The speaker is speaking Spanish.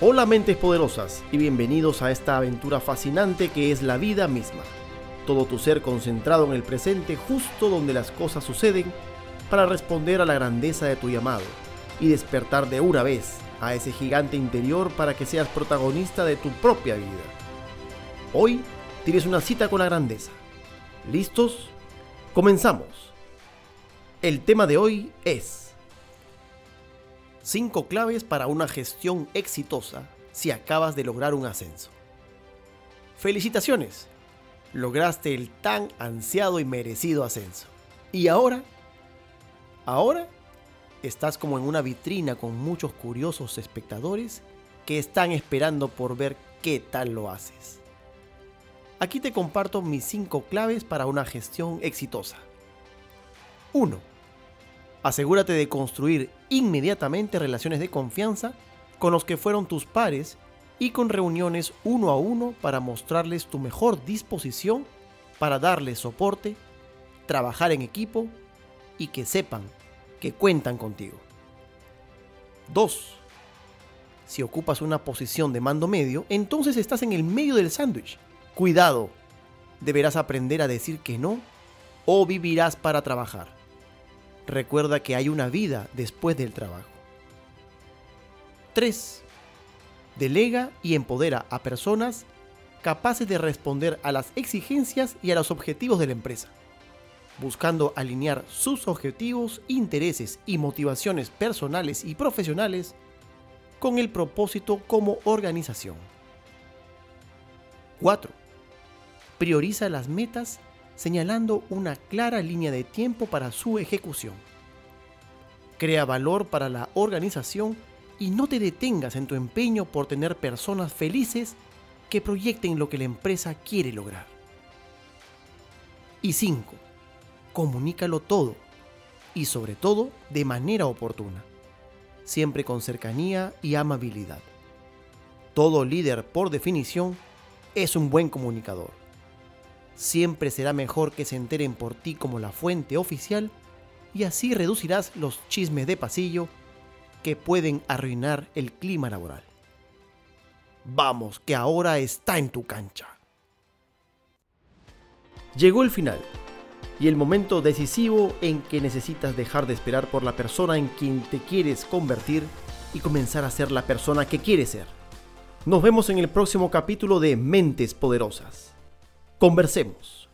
Hola mentes poderosas y bienvenidos a esta aventura fascinante que es la vida misma. Todo tu ser concentrado en el presente justo donde las cosas suceden para responder a la grandeza de tu llamado y despertar de una vez a ese gigante interior para que seas protagonista de tu propia vida. Hoy tienes una cita con la grandeza. ¿Listos? Comenzamos. El tema de hoy es 5 claves para una gestión exitosa si acabas de lograr un ascenso. Felicitaciones, lograste el tan ansiado y merecido ascenso. ¿Y ahora? Ahora estás como en una vitrina con muchos curiosos espectadores que están esperando por ver qué tal lo haces. Aquí te comparto mis 5 claves para una gestión exitosa. 1. Asegúrate de construir inmediatamente relaciones de confianza con los que fueron tus pares y con reuniones uno a uno para mostrarles tu mejor disposición para darles soporte, trabajar en equipo y que sepan que cuentan contigo. 2. Si ocupas una posición de mando medio, entonces estás en el medio del sándwich. Cuidado, deberás aprender a decir que no o vivirás para trabajar. Recuerda que hay una vida después del trabajo. 3. Delega y empodera a personas capaces de responder a las exigencias y a los objetivos de la empresa buscando alinear sus objetivos, intereses y motivaciones personales y profesionales con el propósito como organización. 4. Prioriza las metas señalando una clara línea de tiempo para su ejecución. Crea valor para la organización y no te detengas en tu empeño por tener personas felices que proyecten lo que la empresa quiere lograr. Y 5 comunícalo todo y sobre todo de manera oportuna, siempre con cercanía y amabilidad. Todo líder, por definición, es un buen comunicador. Siempre será mejor que se enteren por ti como la fuente oficial y así reducirás los chismes de pasillo que pueden arruinar el clima laboral. Vamos, que ahora está en tu cancha. Llegó el final y el momento decisivo en que necesitas dejar de esperar por la persona en quien te quieres convertir y comenzar a ser la persona que quieres ser. Nos vemos en el próximo capítulo de Mentes Poderosas. Conversemos.